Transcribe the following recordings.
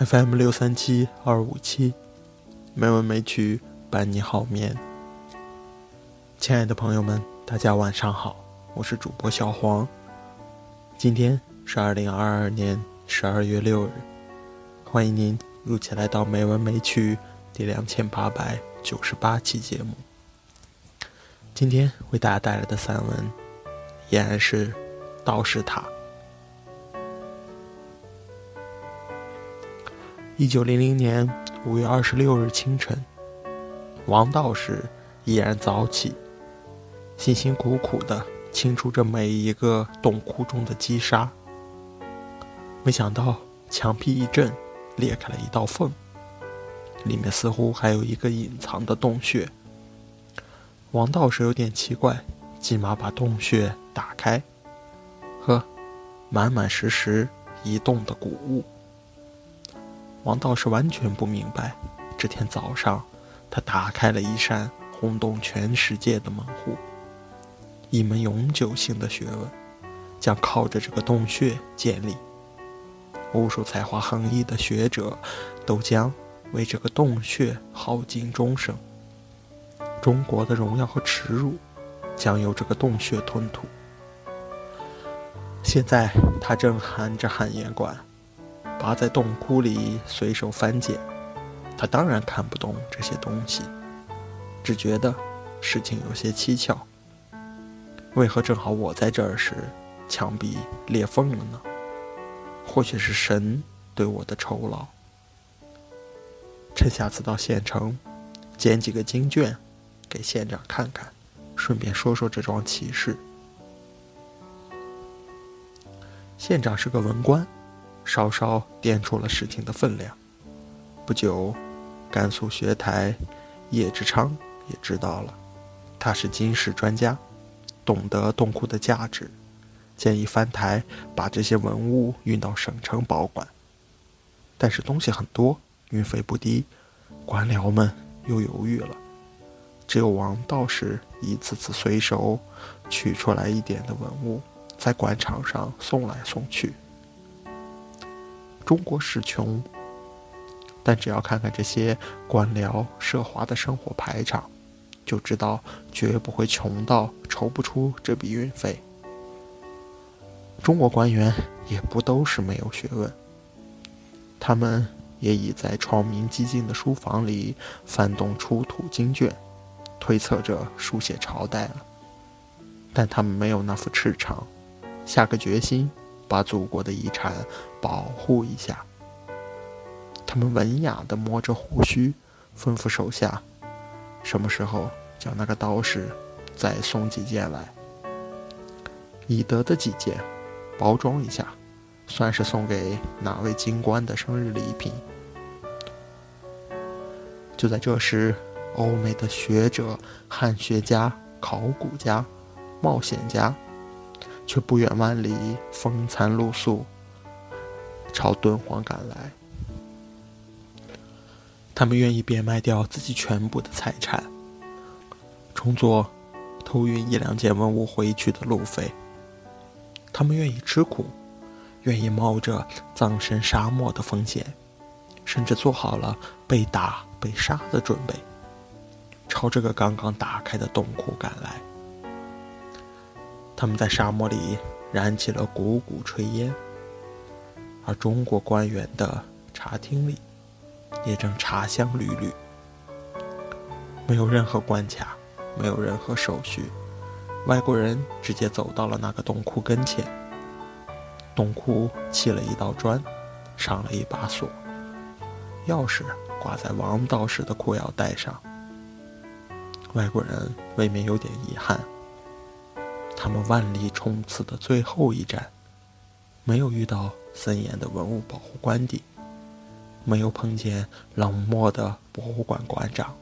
FM 六三七二五七，没文没曲伴你好眠。亲爱的朋友们，大家晚上好，我是主播小黄。今天是二零二二年十二月六日，欢迎您如期来到《没文没曲》第两千八百九十八期节目。今天为大家带来的散文，依然是《道士塔》。一九零零年五月二十六日清晨，王道士依然早起，辛辛苦苦地清除着每一个洞窟中的积沙。没想到墙壁一震，裂开了一道缝，里面似乎还有一个隐藏的洞穴。王道士有点奇怪，急忙把洞穴打开，呵，满满实实一洞的古物。王道士完全不明白，这天早上，他打开了一扇轰动全世界的门户。一门永久性的学问，将靠着这个洞穴建立。无数才华横溢的学者，都将为这个洞穴耗尽终生。中国的荣耀和耻辱，将由这个洞穴吞吐。现在，他正含着汗颜管。扒在洞窟里随手翻捡，他当然看不懂这些东西，只觉得事情有些蹊跷。为何正好我在这儿时，墙壁裂缝了呢？或许是神对我的酬劳。趁下次到县城，捡几个经卷，给县长看看，顺便说说这桩奇事。县长是个文官。稍稍掂出了事情的分量。不久，甘肃学台叶志昌也知道了，他是金石专家，懂得洞窟的价值，建议翻台把这些文物运到省城保管。但是东西很多，运费不低，官僚们又犹豫了。只有王道士一次次随手取出来一点的文物，在官场上送来送去。中国是穷，但只要看看这些官僚奢华的生活排场，就知道绝不会穷到筹不出这笔运费。中国官员也不都是没有学问，他们也已在窗明几净的书房里翻动出土经卷，推测着书写朝代了。但他们没有那副赤诚，下个决心。把祖国的遗产保护一下。他们文雅地摸着胡须，吩咐手下：“什么时候叫那个道士再送几件来？已得的几件，包装一下，算是送给哪位京官的生日礼品。”就在这时，欧美的学者、汉学家、考古家、冒险家。却不远万里，风餐露宿，朝敦煌赶来。他们愿意变卖掉自己全部的财产，充作偷运一两件文物回去的路费。他们愿意吃苦，愿意冒着葬身沙漠的风险，甚至做好了被打被杀的准备，朝这个刚刚打开的洞窟赶来。他们在沙漠里燃起了股股炊烟，而中国官员的茶厅里也正茶香缕缕。没有任何关卡，没有任何手续，外国人直接走到了那个洞窟跟前。洞窟砌了一道砖，上了一把锁，钥匙挂在王道士的裤腰带上。外国人未免有点遗憾。他们万里冲刺的最后一站，没有遇到森严的文物保护官邸，没有碰见冷漠的博物馆馆长，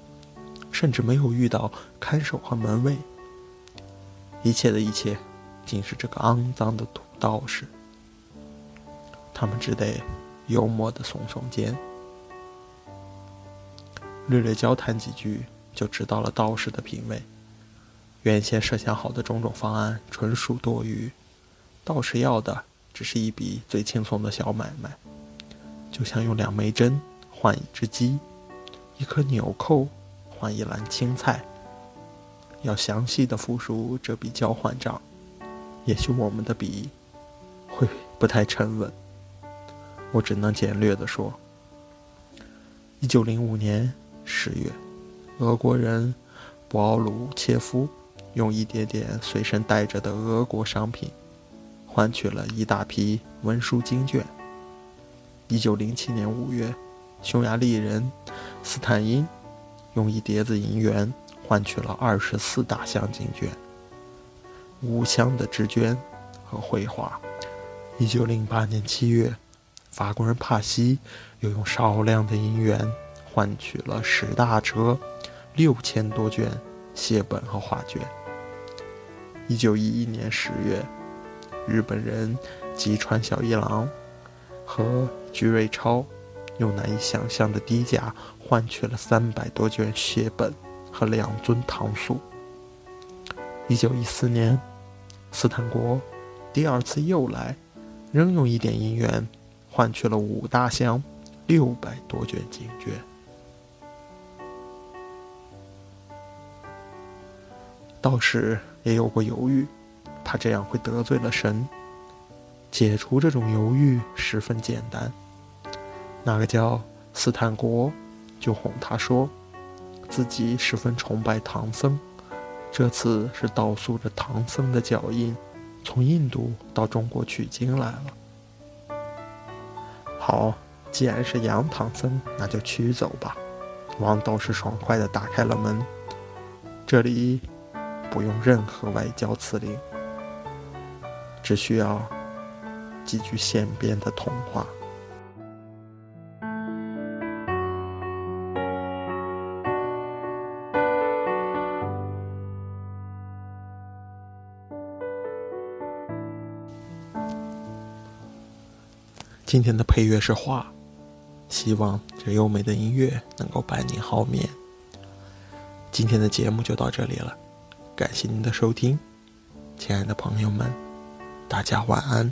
甚至没有遇到看守和门卫。一切的一切，竟是这个肮脏的土道士。他们只得幽默的耸耸肩，略略交谈几句，就知道了道士的品味。原先设想好的种种方案纯属多余，道士要的只是一笔最轻松的小买卖，就像用两枚针换一只鸡，一颗纽扣换一篮青菜。要详细的复述这笔交换账，也许我们的笔会不太沉稳。我只能简略的说：，一九零五年十月，俄国人博奥鲁切夫用一点点随身带着的俄国商品，换取了一大批文书经卷。一九零七年五月，匈牙利人斯坦因用一叠子银元换取了二十四大箱经卷、五箱的纸绢和绘画。一九零八年七月，法国人帕西又用少量的银元换取了十大车、六千多卷写本和画卷。一九一一年十月，日本人吉川小一郎和居瑞超用难以想象的低价换取了三百多卷血本和两尊唐塑。一九一四年，斯坦国第二次又来，仍用一点银元换取了五大箱六百多卷经卷。道士也有过犹豫，怕这样会得罪了神。解除这种犹豫十分简单。那个叫斯坦国就哄他说，自己十分崇拜唐僧，这次是倒塑着唐僧的脚印，从印度到中国取经来了。好，既然是洋唐僧，那就取走吧。王道士爽快地打开了门，这里不用任何外交辞令，只需要。几句现编的童话。今天的配乐是画，希望这优美的音乐能够伴你好眠。今天的节目就到这里了，感谢您的收听，亲爱的朋友们，大家晚安。